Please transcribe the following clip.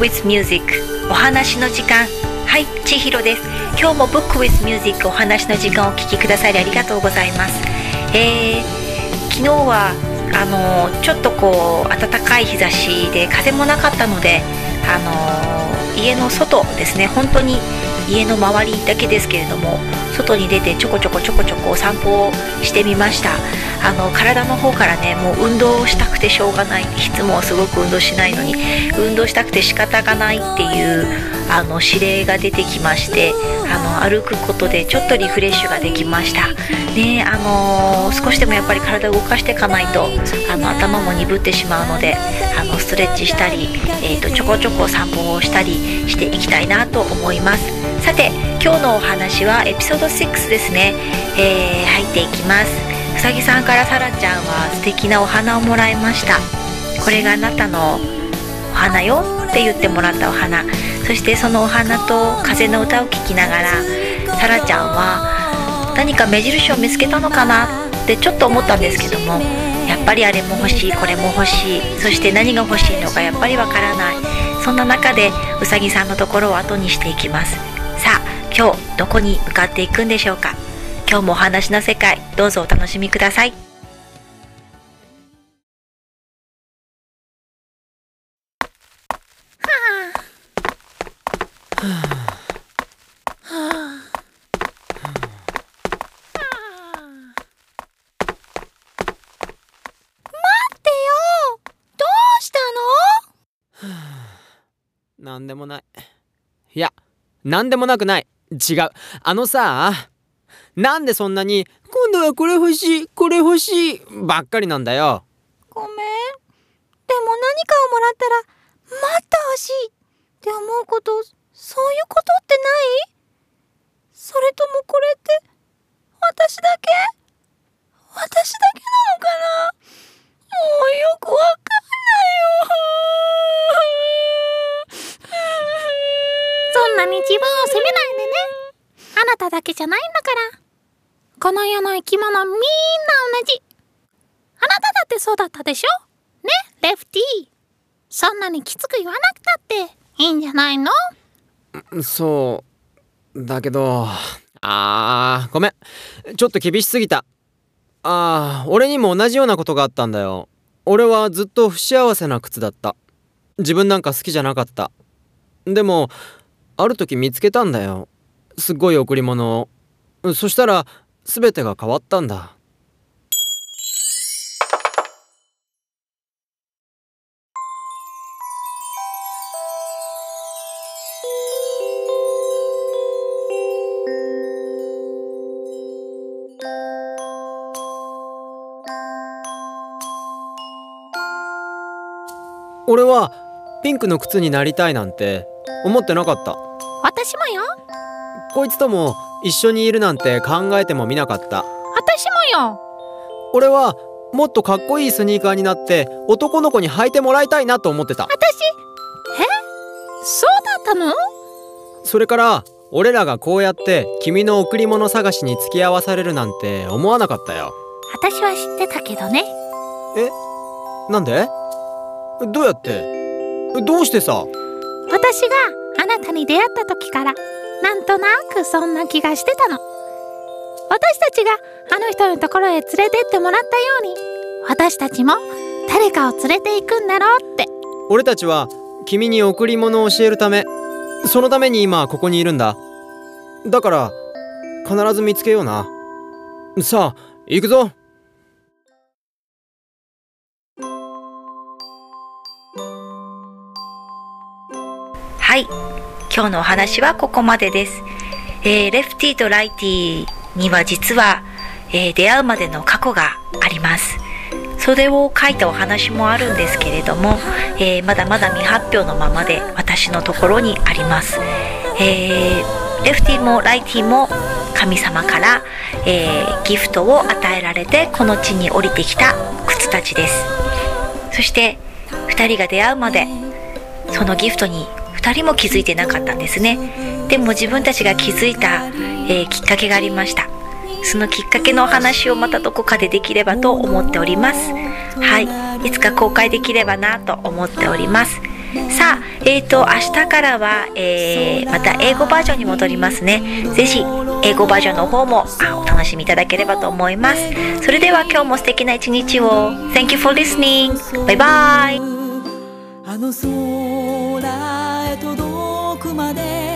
with Music. お話の時間。はい千尋です。今日も Book with Music お話の時間をお聞きくださりありがとうございます。えー、昨日はあのちょっとこう暖かい日差しで風もなかったのであの家の外ですね。本当に家の周りだけですけれども外に出てちょこちょこちょこちょこお散歩をしてみました。あの体の方からねもう運動したくてしょうがない。いつもすごく運動しないのに運動したくて仕方がないっていうあの指令が出てきましてあの歩くことでちょっとリフレッシュができました。ねあの少しでもやっぱり体を動かしていかないとあの頭も鈍ってしまうのであのストレッチしたり、えーと、とちょこちょこ散歩をしたりしていきたいなと思います。さて今日のお話はエピソード6ですね、えー、入っていきます。うさぎさんからさらちゃんは素敵なお花をもらいました。これがあなたのお花よ。って言ってもらったお花。そしてそのお花と風の歌を聴きながらさらちゃんは何か目印を見つけたのかなってちょっと思ったんですけどもやっぱりあれも欲しいこれも欲しいそして何が欲しいのかやっぱりわからない。そんな中でうさぎさんのところを後にしていきます。さあ今日どこに向かっていくんでしょうか。今日もお話の世界どうぞお楽しみください。なんでもない。いやなんでもなくない。違う。あのさなんでそんなに今度はこれ欲しいこれ欲しいばっかりなんだよ。ごめん。でも何かをもらったらもっと欲しいって思うことそういうことってない？それともこれって私だけ私だけなのかなもうよくわかんないよそんなに自分を責めないでね。あなただけじゃないんだから。この世の生き物みんな同じ。あなただってそうだったでしょ？ね？レフティー。そんなにきつく言わなくたって。いいんじゃないの？そう。だけど。あーごめん。ちょっと厳しすぎた。あー俺にも同じようなことがあったんだよ。俺はずっと不幸せな靴だった。自分なんか好きじゃなかった。でもある時見つけたんだよ。すっごい贈り物を。そしたら全てが変わったんだ。俺はピンクの靴になりたいなんて思ってなかった。よ。こいつとも一緒にいるなんて考えてもみなかった。私もよ。俺はもっとかっこいいスニーカーになって男の子に履いてもらいたいなと思ってた。私え？そうだったの？それから俺らがこうやって君の贈り物探しに付き合わされるなんて思わなかったよ。私は知ってたけどね。え？なんで？どうやって？どうしてさ？私があなたに出会った時からなんとなくそんな気がしてたの。私たちがあの人のところへ連れてってもらったように私たちも誰かを連れて行くんだろうって。俺たちは君に贈り物を教えるためそのために今ここにいるんだ。だから必ず見つけような。さあ行くぞ。はい。今日のお話はここまでです、えー、レフティとライティには実は、えー、出会うまでの過去があります。それを書いたお話もあるんですけれども、えー、まだまだ未発表のままで私のところにあります、え、レフティもライティも神様から、え、ギフトを与えられてこの地に降りてきた靴たちです。そして2人が出会うまでそのギフトに2人も気づいてなかったんですねでも自分たちが気づいた、えー、きっかけがありましたそのきっかけのお話をまたどこかでできればと思っておりますはいいつか公開できればなと思っておりますさあ、えーと、明日からは、えー、また英語バージョンに戻りますね。ぜひ、英語バージョンの方もあお楽しみいただければと思います。それでは今日も素敵な一日を。Thank you for listening. バイバイ。届くまで